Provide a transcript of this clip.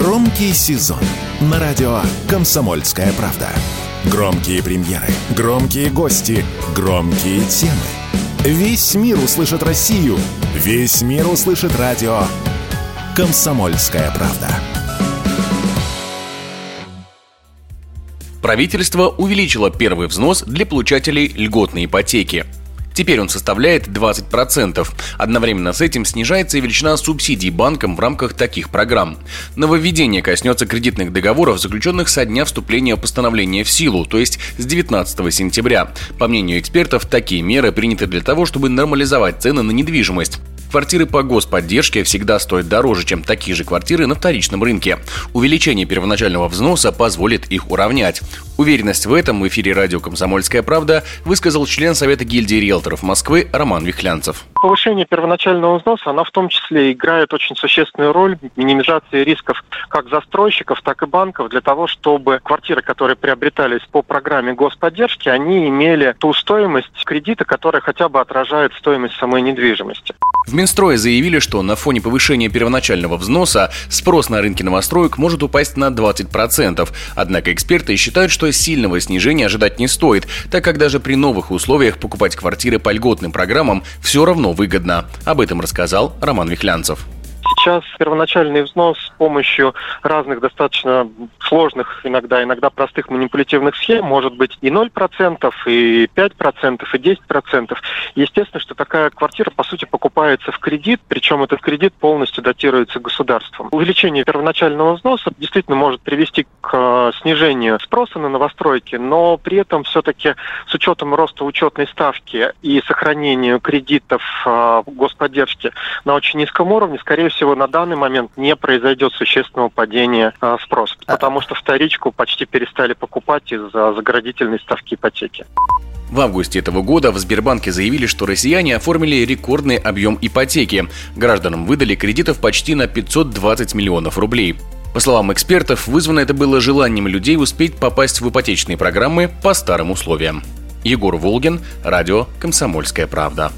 Громкий сезон на радио «Комсомольская правда». Громкие премьеры, громкие гости, громкие темы. Весь мир услышит Россию. Весь мир услышит радио «Комсомольская правда». Правительство увеличило первый взнос для получателей льготной ипотеки – Теперь он составляет 20%. Одновременно с этим снижается и величина субсидий банкам в рамках таких программ. Нововведение коснется кредитных договоров, заключенных со дня вступления постановления в силу, то есть с 19 сентября. По мнению экспертов, такие меры приняты для того, чтобы нормализовать цены на недвижимость. Квартиры по господдержке всегда стоят дороже, чем такие же квартиры на вторичном рынке. Увеличение первоначального взноса позволит их уравнять. Уверенность в этом в эфире радио «Комсомольская правда» высказал член Совета гильдии риэлторов Москвы Роман Вихлянцев. Повышение первоначального взноса, она в том числе играет очень существенную роль в минимизации рисков как застройщиков, так и банков для того, чтобы квартиры, которые приобретались по программе господдержки, они имели ту стоимость кредита, которая хотя бы отражает стоимость самой недвижимости. В Минстрое заявили, что на фоне повышения первоначального взноса спрос на рынке новостроек может упасть на 20%. Однако эксперты считают, что сильного снижения ожидать не стоит, так как даже при новых условиях покупать квартиры по льготным программам все равно выгодно. Об этом рассказал Роман Вихлянцев. Сейчас первоначальный взнос с помощью разных достаточно сложных, иногда, иногда простых манипулятивных схем может быть и 0%, и 5%, и 10%. Естественно, что такая квартира, по сути, покупается в кредит, причем этот кредит полностью датируется государством. Увеличение первоначального взноса действительно может привести к э, снижению спроса на новостройки, но при этом все-таки с учетом роста учетной ставки и сохранению кредитов э, господдержки на очень низком уровне, скорее всего, на данный момент не произойдет существенного падения э, спроса, а. потому что вторичку почти перестали покупать из-за заградительной ставки ипотеки. В августе этого года в Сбербанке заявили, что россияне оформили рекордный объем ипотеки. Гражданам выдали кредитов почти на 520 миллионов рублей. По словам экспертов, вызвано это было желанием людей успеть попасть в ипотечные программы по старым условиям. Егор Волгин, радио «Комсомольская правда».